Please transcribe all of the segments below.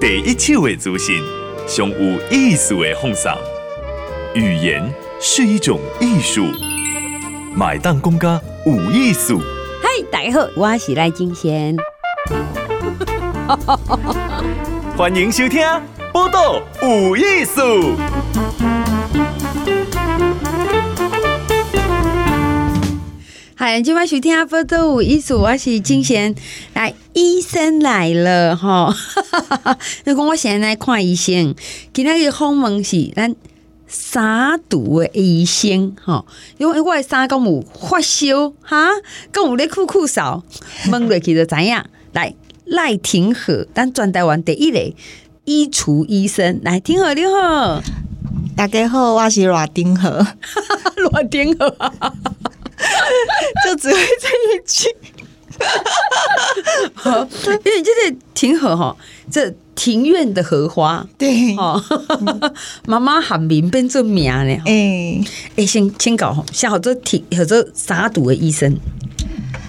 第一手的资讯，上有意思的放送。语言是一种艺术，买当公家有艺术。嗨，大家好，我是赖金贤。欢迎收听《报道有艺术》。嗨，今晚收听《报道有艺术》，我是金贤。来，医生来了哈！如果我现在来看医生，今天个访问是咱三毒的医生哈，因为我的三公有发烧哈，跟有咧酷酷扫，问落去就知影。来。赖廷和，咱全台湾第一个衣橱医生，来，廷和你好，大家好，我是赖廷河，赖廷和，就只会这一句，因为这个廷和哈，这庭院的荷花，对，哦，妈妈喊名变做名呢，哎、欸，哎、欸，先先搞，先好做庭，好做杀毒的医生。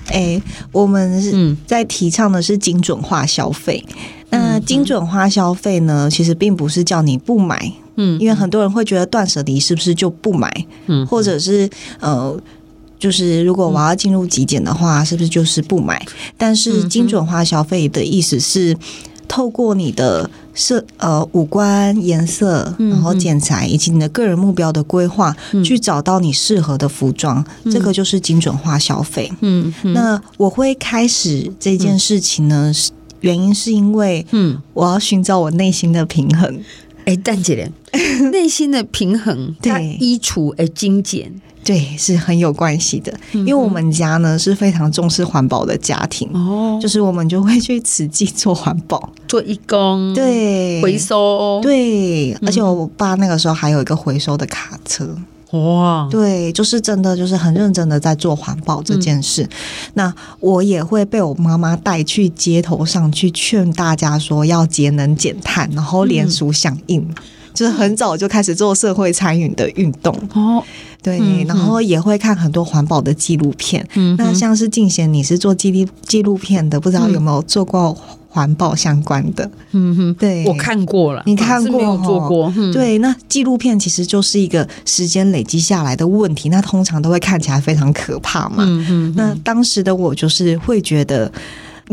哎、欸，我们是在提倡的是精准化消费。嗯、那精准化消费呢，其实并不是叫你不买，嗯，因为很多人会觉得断舍离是不是就不买，嗯，或者是呃，就是如果我要进入极简的话，是不是就是不买？但是精准化消费的意思是。透过你的色呃五官颜色，然后剪裁以及你的个人目标的规划，嗯、去找到你适合的服装，嗯、这个就是精准化消费。嗯，嗯那我会开始这件事情呢，嗯、原因是因为嗯，我要寻找我内心的平衡。哎、嗯，但姐，内心的平衡，对，衣橱而精简。对，是很有关系的，因为我们家呢是非常重视环保的家庭哦，就是我们就会去慈济做环保，做义工，对，回收，对，而且我爸那个时候还有一个回收的卡车，哇，对，就是真的就是很认真的在做环保这件事。嗯、那我也会被我妈妈带去街头上去劝大家说要节能减碳，然后联署响应。嗯就是很早就开始做社会参与的运动哦，对，嗯、然后也会看很多环保的纪录片。嗯，那像是静贤，你是做纪录纪录片的，不知道有没有做过环保相关的？嗯哼，对，我看过了，你看过？没有做过。嗯、对，那纪录片其实就是一个时间累积下来的问题，那通常都会看起来非常可怕嘛。嗯哼，那当时的我就是会觉得。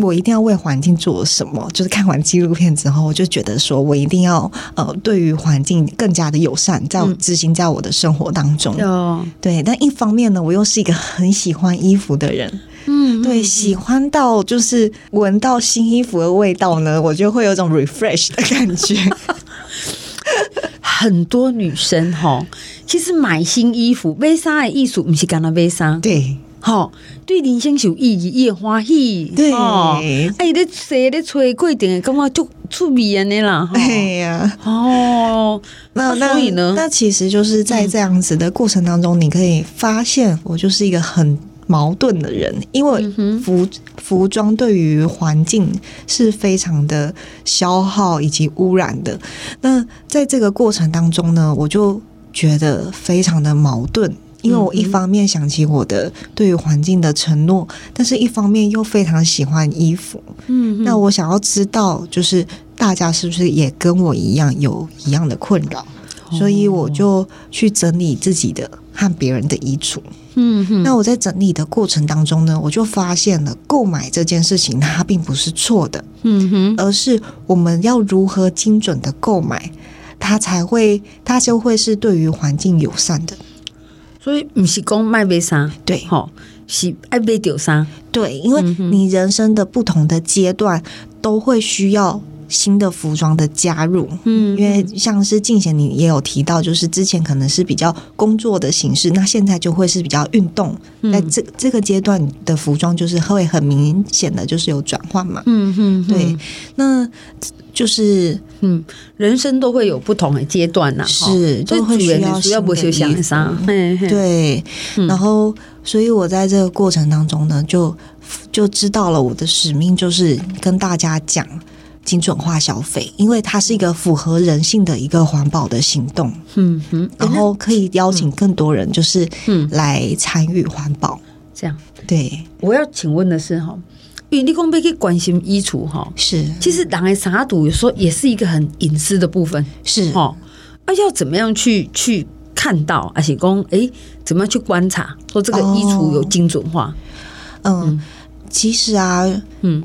我一定要为环境做什么？就是看完纪录片之后，我就觉得说我一定要呃，对于环境更加的友善，在执行在我的生活当中。嗯、对，但一方面呢，我又是一个很喜欢衣服的人。嗯，对，喜欢到就是闻到新衣服的味道呢，我就会有种 refresh 的感觉。很多女生哈，其实买新衣服、微商的艺术，不是干那微商。对。好，对人生是有意义，也欢喜。对，哎，你洗你吹过点，感觉就出味安尼啦。哎呀，哦，那所以呢，那其实就是在这样子的过程当中，你可以发现，我就是一个很矛盾的人，因为服服装对于环境是非常的消耗以及污染的。那在这个过程当中呢，我就觉得非常的矛盾。因为我一方面想起我的对于环境的承诺，但是一方面又非常喜欢衣服。嗯，那我想要知道，就是大家是不是也跟我一样有一样的困扰？所以我就去整理自己的和别人的衣橱。嗯哼，那我在整理的过程当中呢，我就发现了购买这件事情它并不是错的。嗯哼，而是我们要如何精准的购买，它才会，它就会是对于环境友善的。所以不是讲卖买衫，对，吼，是爱买掉衫，对，因为你人生的不同的阶段都会需要新的服装的加入，嗯，因为像是静贤你也有提到，就是之前可能是比较工作的形式，那现在就会是比较运动，在这这个阶段的服装就是会很明显的就是有转换嘛，嗯嗯，对，那。就是，嗯，人生都会有不同的阶段呐，是，都会需要需要不休想啥，对，然后，所以我在这个过程当中呢，就就知道了我的使命，就是跟大家讲精准化消费，因为它是一个符合人性的一个环保的行动，嗯哼，然后可以邀请更多人，就是嗯。来参与环保，这样，对，我要请问的是哈。因为你讲要去关心衣橱哈，是，其实人的啥度有时候也是一个很隐私的部分，是。哈，啊要怎么样去去看到，而且讲哎，怎么样去观察，说这个衣橱有精准化？哦、嗯，其实啊，嗯，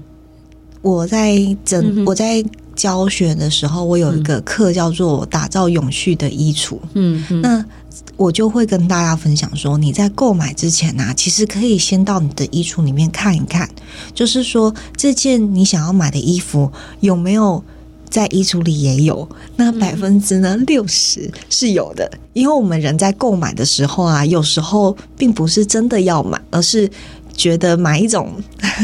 我在整、嗯、我在。教学的时候，我有一个课叫做“打造永续的衣橱”。嗯，那我就会跟大家分享说，你在购买之前呢、啊，其实可以先到你的衣橱里面看一看，就是说这件你想要买的衣服有没有在衣橱里也有。那百分之呢六十是有的，因为我们人在购买的时候啊，有时候并不是真的要买，而是。觉得买一种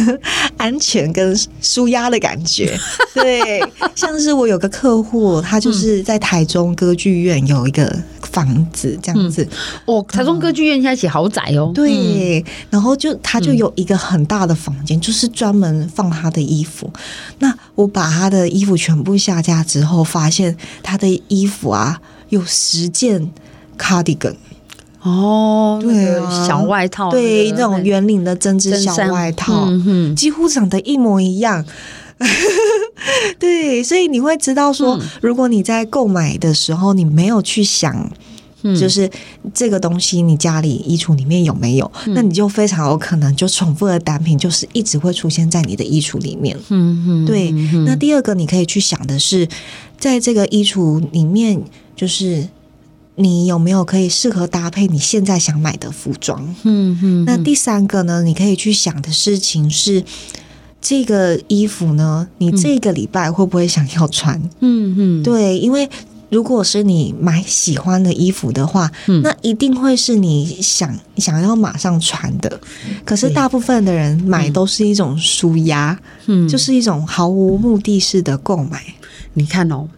安全跟舒压的感觉，对，像是我有个客户，他就是在台中歌剧院有一个房子这样子，哦，台中歌剧院现在起豪宅哦，对，然后就他就有一个很大的房间，就是专门放他的衣服。那我把他的衣服全部下架之后，发现他的衣服啊有十件 cardigan。哦，对啊，小外套，对，那种圆领的针织小外套，嗯、几乎长得一模一样。对，所以你会知道说，嗯、如果你在购买的时候，你没有去想，就是这个东西你家里衣橱里面有没有，嗯、那你就非常有可能就重复的单品，就是一直会出现在你的衣橱里面。嗯嗯，对。那第二个你可以去想的是，在这个衣橱里面，就是。你有没有可以适合搭配你现在想买的服装？嗯嗯。那第三个呢？你可以去想的事情是，这个衣服呢，你这个礼拜会不会想要穿？嗯嗯。对，因为如果是你买喜欢的衣服的话，嗯、那一定会是你想想要马上穿的。可是大部分的人买都是一种舒压，嗯，就是一种毫无目的式的购买。你看哦，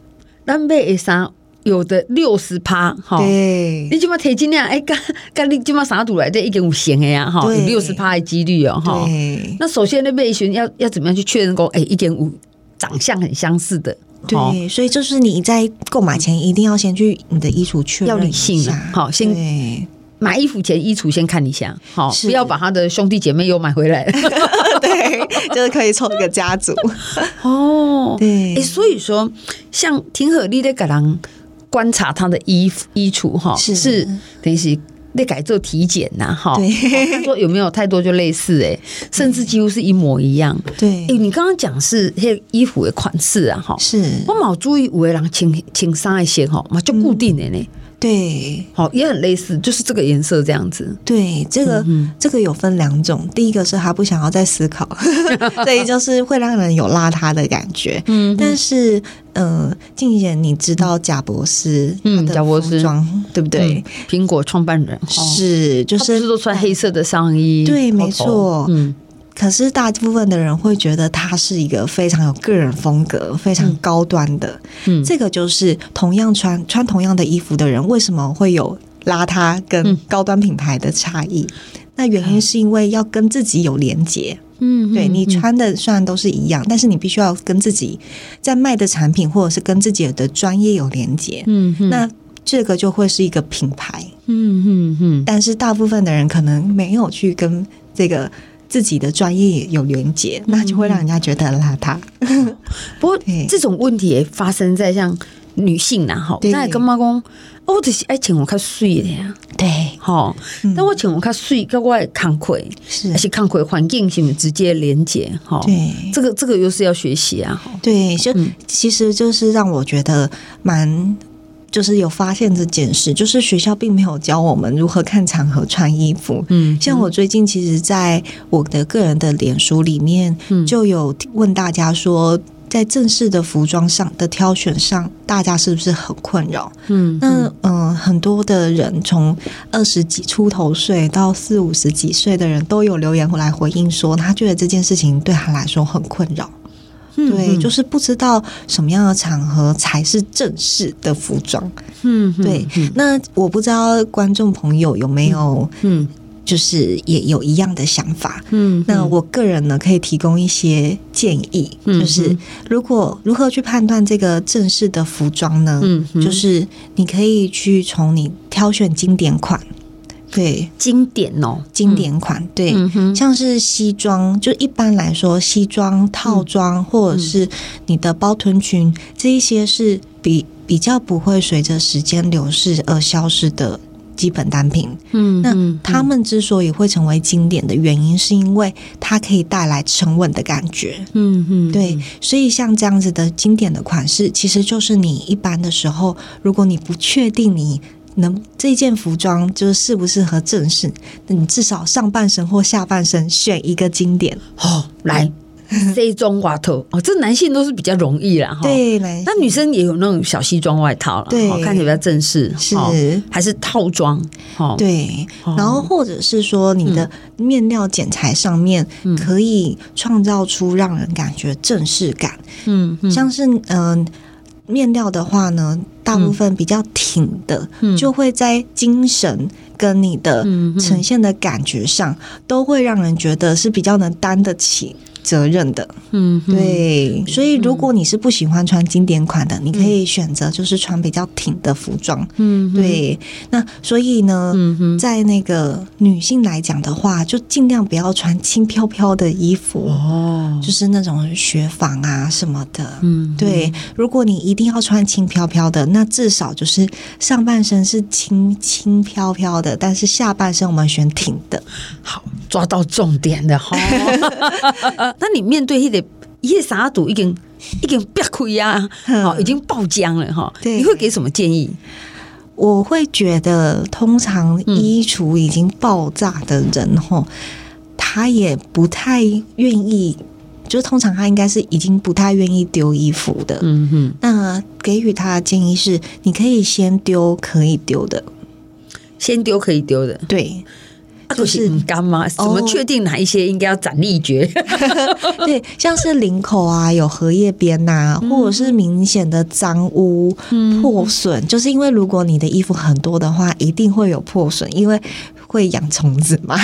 那买啥？有的六十趴，哈，对，你起码提斤量，哎，刚刚你起码啥赌来的，一点五险的呀，哈，有六十趴的几率哦，哈。那首先那备选要要怎么样去确认过？哎，一点五长相很相似的，对，所以就是你在购买前一定要先去你的衣橱确认，要理性的，好，先买衣服前衣橱先看一下，好，不要把他的兄弟姐妹又买回来，对，就是可以凑一个家族，哦，对，哎，所以说像挺合理的个人。观察他的衣服衣橱哈，是，等于是那改做体检呐哈。对，他说有没有太多就类似哎，甚至几乎是一模一样。对，哎，你刚刚讲是那些衣服的款式啊哈，是我冇注意有的人穿穿衫一些哈，嘛就固定的呢。对，好，也很类似，就是这个颜色这样子。对，这个、嗯、这个有分两种，第一个是他不想要再思考，所以就是会让人有邋遢的感觉。嗯，但是，呃，静姐，你知道贾博士，嗯，贾博士。装对不对？苹果创办人。是，就是都穿黑色的上衣，对，没错，嗯。可是大部分的人会觉得他是一个非常有个人风格、非常高端的。嗯，这个就是同样穿穿同样的衣服的人，为什么会有邋遢跟高端品牌的差异？嗯、那原因是因为要跟自己有连接。嗯，对，你穿的虽然都是一样，但是你必须要跟自己在卖的产品或者是跟自己的专业有连接。嗯，那这个就会是一个品牌。嗯嗯嗯。但是大部分的人可能没有去跟这个。自己的专业有连结，那就会让人家觉得邋遢。不过这种问题也发生在像女性呐，哈，那跟妈公，哦，这是爱请我看水的呀，对，哈，但我请我看水，跟我抗溃，是。而且抗溃环境性直接连接，哈，对，这个这个又是要学习啊，对，就其实就是让我觉得蛮。就是有发现这件事，就是学校并没有教我们如何看场合穿衣服。嗯，像我最近其实在我的个人的脸书里面，就有问大家说，在正式的服装上的挑选上，大家是不是很困扰？嗯，那嗯、呃，很多的人从二十几出头岁到四五十几岁的人都有留言回来回应说，他觉得这件事情对他来说很困扰。对，就是不知道什么样的场合才是正式的服装。嗯，对。那我不知道观众朋友有没有，嗯，就是也有一样的想法。嗯，那我个人呢，可以提供一些建议，就是如果如何去判断这个正式的服装呢？嗯，就是你可以去从你挑选经典款。对，经典哦，经典款，对，像是西装，就一般来说，西装套装或者是你的包臀裙，这一些是比比较不会随着时间流逝而消失的。基本单品，嗯，那他们之所以会成为经典的原因，是因为它可以带来沉稳的感觉，嗯嗯，对，所以像这样子的经典的款式，其实就是你一般的时候，如果你不确定你能这件服装就是适不适合正式，那你至少上半身或下半身选一个经典，哦，来。西装外套哦，这男性都是比较容易啦哈。对，那女生也有那种小西装外套了，对，看起来比较正式。是，还是套装？对。然后或者是说，你的面料剪裁上面可以创造出让人感觉正式感。嗯，像是嗯面料的话呢，大部分比较挺的，就会在精神跟你的呈现的感觉上，都会让人觉得是比较能担得起。责任的，嗯，对，所以如果你是不喜欢穿经典款的，你可以选择就是穿比较挺的服装，嗯，对。那所以呢，在那个女性来讲的话，就尽量不要穿轻飘飘的衣服哦，就是那种雪纺啊什么的，嗯，对。如果你一定要穿轻飘飘的，那至少就是上半身是轻轻飘飘的，但是下半身我们选挺的，好，抓到重点的哈。那你面对一点一些啥度已经已经憋亏呀，好，已经爆浆了哈。对，你会给什么建议？我会觉得，通常衣橱已经爆炸的人哈，嗯、他也不太愿意，就是通常他应该是已经不太愿意丢衣服的。嗯哼，那给予他的建议是，你可以先丢可以丢的，先丢可以丢的，对。就是你干嘛？怎么确定哪一些应该要斩立决？对，像是领口啊，有荷叶边呐，或者是明显的脏污、破损，就是因为如果你的衣服很多的话，一定会有破损，因为会养虫子嘛。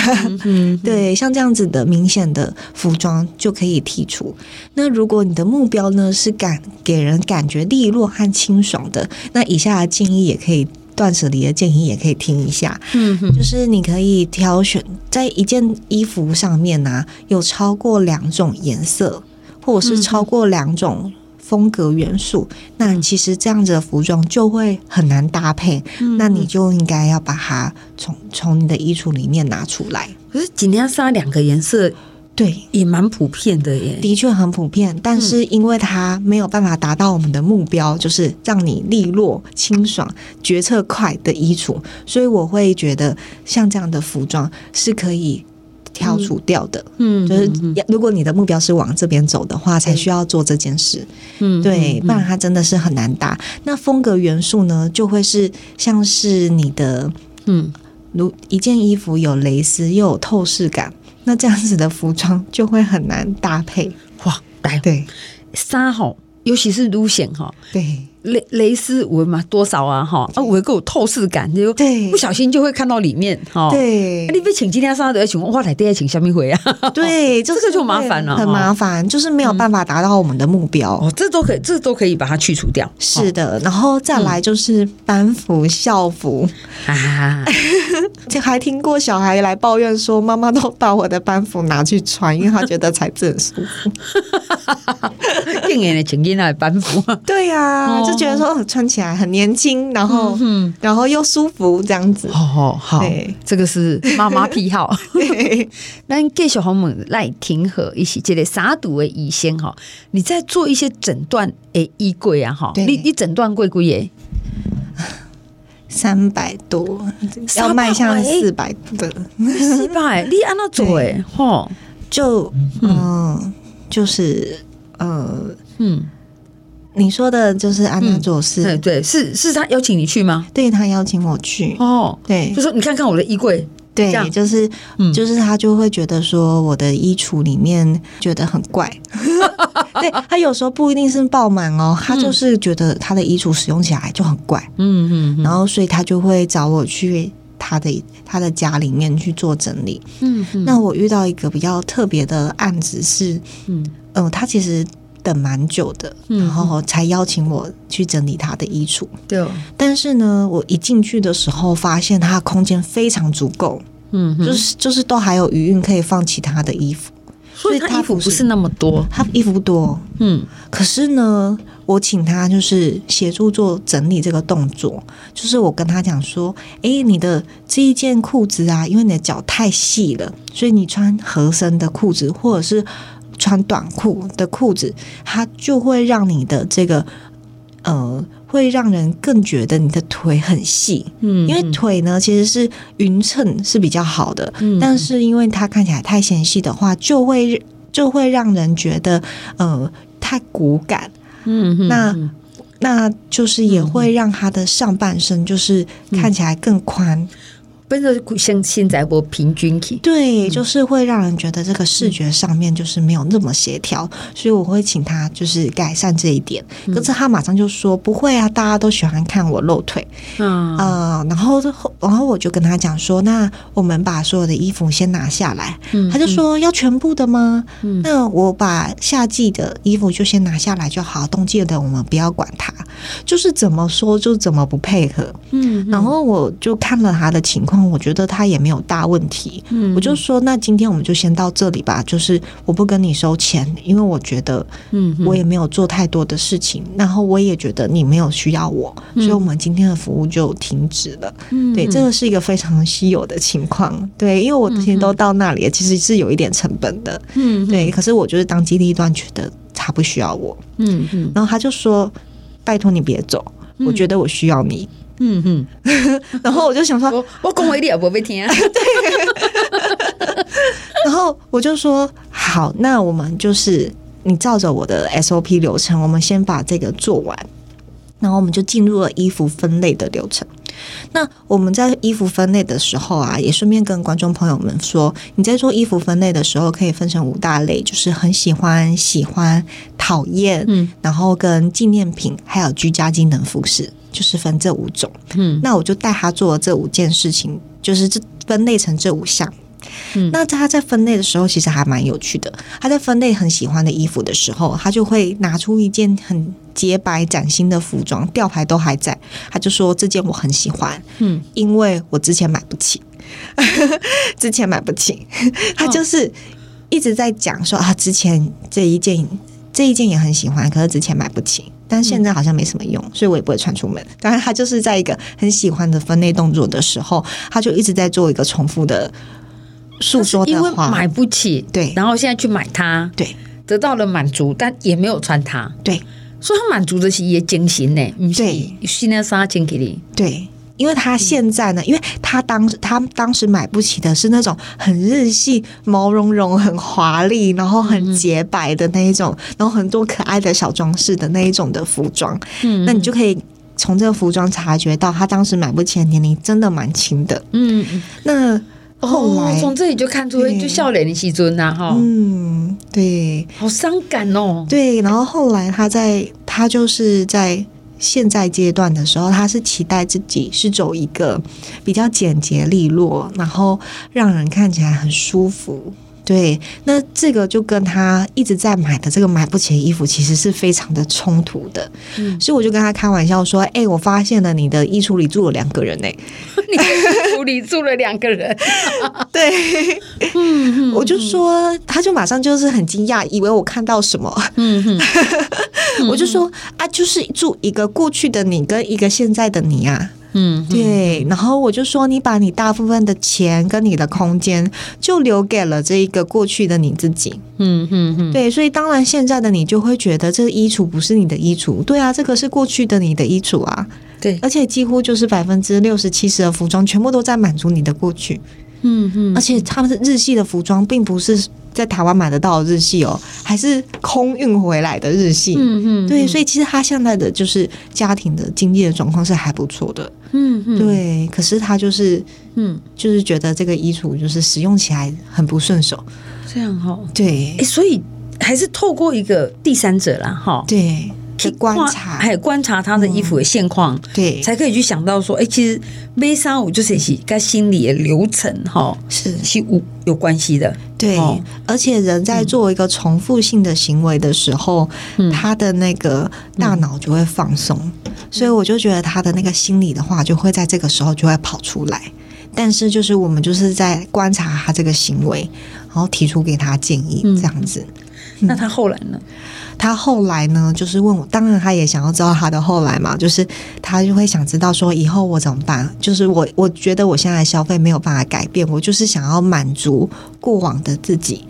嗯对，像这样子的明显的服装就可以剔除。那如果你的目标呢是感给人感觉利落和清爽的，那以下的建议也可以。断舍离的建议也可以听一下，嗯哼，就是你可以挑选在一件衣服上面呢、啊，有超过两种颜色，或者是超过两种风格元素，那其实这样子的服装就会很难搭配，嗯、那你就应该要把它从从你的衣橱里面拿出来。可是今天上两个颜色。对，也蛮普遍的耶，的确很普遍。但是因为它没有办法达到我们的目标，就是让你利落、清爽、决策快的衣橱，所以我会觉得像这样的服装是可以挑除掉的。嗯，就是如果你的目标是往这边走的话，才需要做这件事。嗯，对，不然它真的是很难搭。那风格元素呢，就会是像是你的，嗯，如一件衣服有蕾丝又有透视感。那这样子的服装就会很难搭配哇！来，对，纱哈，尤其是路线哈，对。蕾蕾丝纹嘛，多少啊哈啊，纹够透视感，就对，不小心就会看到里面哈。对，你别请今天上的请问哇，来第二请小米回啊？对，这个就麻烦了，很麻烦，就是没有办法达到我们的目标。哦，这都可以，这都可以把它去除掉。是的，然后再来就是班服、校服 啊，就还听过小孩来抱怨说，妈妈都把我的班服拿去穿，因为他觉得材质很舒服。更严的请进来班服，对呀。就觉得说穿起来很年轻，然后，嗯、然后又舒服，这样子。好，好，对。这个是妈妈癖好。那给小红们来听和一起，这类啥毒的医生哈，你在做一些诊断诶，衣柜啊哈，你你诊断贵贵耶，三百多，要迈向四百的，四百，你按那做诶，吼，就嗯，就是呃，嗯。你说的就是安娜做事，对对，是是他邀请你去吗？对，他邀请我去。哦，对，就说你看看我的衣柜，对，就是就是他就会觉得说我的衣橱里面觉得很怪，对，他有时候不一定是爆满哦，他就是觉得他的衣橱使用起来就很怪，嗯嗯，然后所以他就会找我去他的他的家里面去做整理，嗯，那我遇到一个比较特别的案子是，嗯。嗯，他其实。等蛮久的，然后才邀请我去整理他的衣橱。对，但是呢，我一进去的时候，发现他的空间非常足够，嗯，就是就是都还有余韵可以放其他的衣服，所以他衣服不是那么多，他衣服多，嗯，可是呢，我请他就是协助做整理这个动作，就是我跟他讲说，哎，你的这一件裤子啊，因为你的脚太细了，所以你穿合身的裤子或者是。穿短裤的裤子，它就会让你的这个呃，会让人更觉得你的腿很细。嗯，因为腿呢其实是匀称是比较好的，嗯，但是因为它看起来太纤细的话，就会就会让人觉得呃太骨感。嗯，那那就是也会让他的上半身就是看起来更宽。不是像现在不平均体，对，就是会让人觉得这个视觉上面就是没有那么协调，所以我会请他就是改善这一点。可是他马上就说不会啊，大家都喜欢看我露腿，嗯、呃、然后然后我就跟他讲说，那我们把所有的衣服先拿下来。他就说要全部的吗？那我把夏季的衣服就先拿下来就好，冬季的我们不要管它。就是怎么说就怎么不配合，嗯，然后我就看了他的情况。我觉得他也没有大问题，嗯，我就说那今天我们就先到这里吧。就是我不跟你收钱，因为我觉得，嗯，我也没有做太多的事情，然后我也觉得你没有需要我，所以我们今天的服务就停止了。嗯，对，这个是一个非常稀有的情况，对，因为我之前都到那里，其实是有一点成本的，嗯，对。可是我就是当机立断，觉得他不需要我，嗯嗯，然后他就说：“拜托你别走，我觉得我需要你。”嗯哼，然后我就想说，我我讲话你也不会听啊。对，然后我就说好，那我们就是你照着我的 SOP 流程，我们先把这个做完，然后我们就进入了衣服分类的流程。那我们在衣服分类的时候啊，也顺便跟观众朋友们说，你在做衣服分类的时候，可以分成五大类，就是很喜欢、喜欢、讨厌，嗯，然后跟纪念品，还有居家机能服饰。就是分这五种，嗯，那我就带他做了这五件事情，就是这分类成这五项。嗯，那他在分类的时候，其实还蛮有趣的。他在分类很喜欢的衣服的时候，他就会拿出一件很洁白崭新的服装，吊牌都还在。他就说：“这件我很喜欢，嗯，因为我之前买不起，之前买不起。”他就是一直在讲说啊，之前这一件这一件也很喜欢，可是之前买不起。但现在好像没什么用，所以我也不会穿出门。当然，他就是在一个很喜欢的分类动作的时候，他就一直在做一个重复的诉说的话。因为买不起，对，然后现在去买它，对，得到了满足，但也没有穿它，对，所以他满足的是也精神呢，对，现在杀进去的，对。因为他现在呢，因为他当时他当时买不起的是那种很日系、毛茸茸、很华丽，然后很洁白的那一种，然后很多可爱的小装饰的那一种的服装。嗯，那你就可以从这个服装察觉到他当时买不起的年龄真的蛮轻的。嗯，那后来从这里就看出就笑脸的西尊呐，哈，嗯，对，好伤感哦。对，然后后来他在他就是在。现在阶段的时候，他是期待自己是走一个比较简洁利落，然后让人看起来很舒服。对，那这个就跟他一直在买的这个买不起的衣服，其实是非常的冲突的。嗯，所以我就跟他开玩笑说：“哎、欸，我发现了你的衣橱里住了两个人呢、里住了两个人。”对，嗯，我就说，他就马上就是很惊讶，以为我看到什么。嗯 我就说啊，就是住一个过去的你跟一个现在的你啊。嗯，对，然后我就说，你把你大部分的钱跟你的空间，就留给了这一个过去的你自己。嗯嗯嗯，对，所以当然现在的你就会觉得这个衣橱不是你的衣橱，对啊，这个是过去的你的衣橱啊。对，而且几乎就是百分之六十七十的服装全部都在满足你的过去。嗯嗯，而且他们是日系的服装，并不是在台湾买得到的日系哦，还是空运回来的日系。嗯嗯，对，所以其实他现在的就是家庭的经济的状况是还不错的。嗯嗯，对，可是他就是嗯，就是觉得这个衣橱就是使用起来很不顺手。这样哈，对，欸，所以还是透过一个第三者啦，哈，对。去观察，还有观察他的衣服的现况，嗯，对，才可以去想到说，哎，其实悲伤我就是是跟心理的流程哈，是是无有关系的。对，哦，而且人在做一个重复性的行为的时候，嗯，他的那个大脑就会放松，嗯，所以我就觉得他的那个心理的话，就会在这个时候就会跑出来。但是就是我们就是在观察他这个行为，然后提出给他建议，这样子。嗯，那他后来呢？他后来呢，就是问我，当然他也想要知道他的后来嘛，就是他就会想知道说以后我怎么办？就是我我觉得我现在消费没有办法改变，我就是想要满足过往的自己。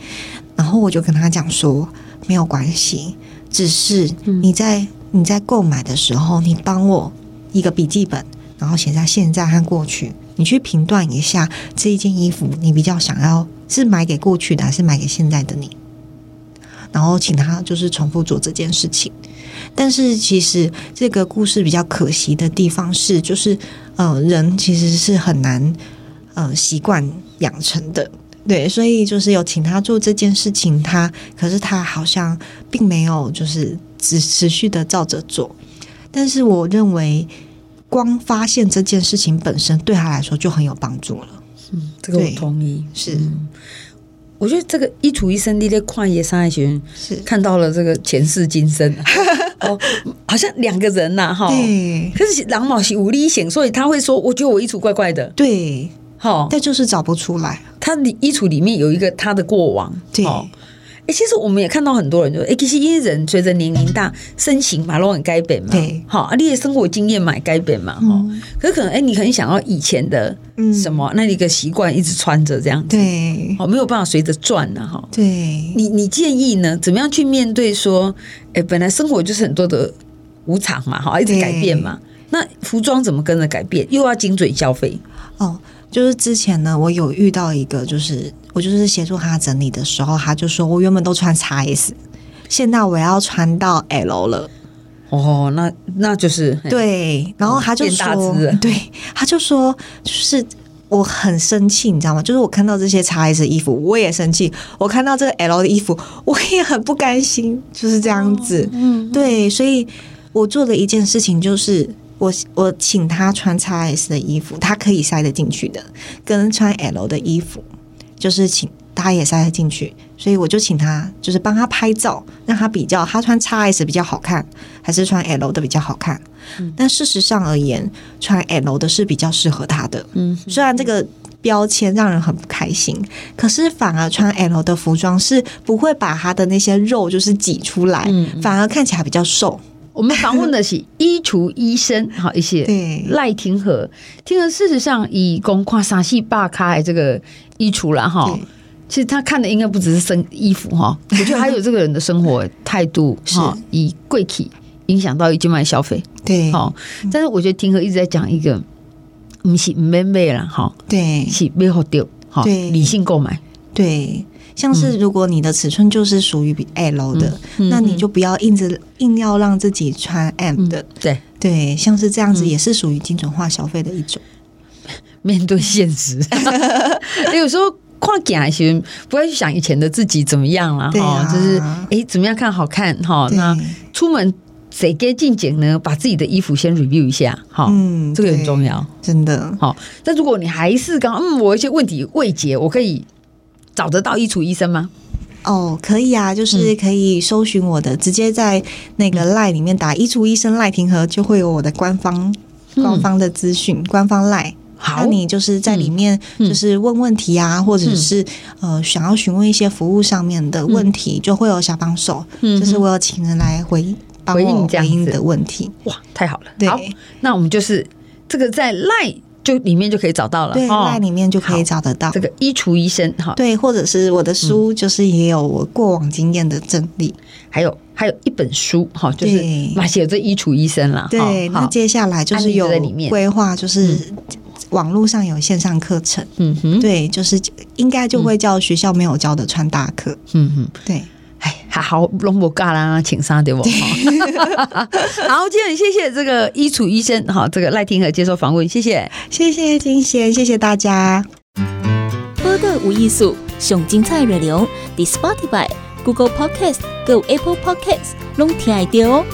然后我就跟他讲说，没有关系，只是你在你在购买的时候，你帮我一个笔记本，然后写在现在和过去，你去评断一下这一件衣服，你比较想要是买给过去的，还是买给现在的你？然后请他就是重复做这件事情，但是其实这个故事比较可惜的地方是，就是呃，人其实是很难呃习惯养成的，对，所以就是有请他做这件事情，他可是他好像并没有就是只持续的照着做，但是我认为光发现这件事情本身对他来说就很有帮助了，嗯，这个我同意，是。嗯我觉得这个一处一生，你在旷野山海学是看到了这个前世今生 哦，好像两个人呐，哈。对。可是狼毛是无力险，所以他会说：“我觉得我衣橱怪怪的。”对，好，但就是找不出来。他的衣橱里面有一个他的过往，对。哎，其实我们也看到很多人就，哎，其实因为人随着年龄大，身形嘛都很改变嘛，对，好，啊，你的生活经验嘛改变嘛，哈、嗯。可是可能，哎，你很想要以前的什么，嗯、那一个习惯一直穿着这样子，对，哦，没有办法随着转呢，哈。对，你你建议呢，怎么样去面对说，哎，本来生活就是很多的无常嘛，哈，一直改变嘛，那服装怎么跟着改变，又要精准消费？哦，就是之前呢，我有遇到一个，就是。我就是协助他整理的时候，他就说：“我原本都穿 XS，现在我要穿到 L 了。”哦，那那就是对。然后他就说：“ 对，他就说，就是我很生气，你知道吗？就是我看到这些 XS 衣服，我也生气；我看到这个 L 的衣服，我也很不甘心，就是这样子。嗯，对。所以我做的一件事情就是，我我请他穿 XS 的衣服，他可以塞得进去的，跟穿 L 的衣服。”就是请他也塞进去，所以我就请他，就是帮他拍照，让他比较他穿 XS 比较好看，还是穿 L 的比较好看。嗯、但事实上而言，穿 L 的是比较适合他的。嗯，虽然这个标签让人很不开心，可是反而穿 L 的服装是不会把他的那些肉就是挤出来，嗯、反而看起来比较瘦。我们访问的是 衣橱医生，好一些。对，赖廷和，廷和事实上以公跨沙戏霸开这个衣橱了哈。其实他看的应该不只是身衣服哈，我觉得还有这个人的生活态度哈，以贵气影响到一静脉消费。对，好，但是我觉得廷和一直在讲一个，不是不买买了哈，对，是买好丢，好，理性购买，对。像是如果你的尺寸就是属于比 L 的，嗯、那你就不要硬着硬要让自己穿 M 的。嗯、对对，像是这样子也是属于精准化消费的一种。面对现实，有时候跨界型不要去想以前的自己怎么样了哈，啊、就是哎怎么样看好看哈。那出门谁该进检呢？把自己的衣服先 review 一下哈，嗯，这个很重要，真的好。但如果你还是刚嗯，我有一些问题未解，我可以。找得到衣橱医生吗？哦，可以啊，就是可以搜寻我的，嗯、直接在那个 LINE 里面打“衣橱医生赖廷和”，就会有我的官方、嗯、官方的资讯，官方 LINE。好，那你就是在里面就是问问题啊，嗯、或者是呃想要询问一些服务上面的问题，嗯、就会有小帮手，嗯、就是我有请人来回回应这样的问题。哇，太好了！对，好，那我们就是这个在 LINE。就里面就可以找到了，对，在里面就可以找得到。这个衣橱医生哈。对，或者是我的书，就是也有我过往经验的整理，还有还有一本书哈，就是嘛写这衣橱医生了。对，那接下来就是有规划，就是网络上有线上课程，嗯哼，对，就是应该就会叫学校没有教的穿搭课，嗯哼，对。哎，还好龙博嘎啦，请上对不？好，今天谢谢这个衣橱医生，好，这个赖廷和接受访问，谢谢，谢谢金贤，谢谢大家。播个无艺术，上精彩内容，The Spotify、Google Podcast、Go Apple Podcasts，拢听得到哦。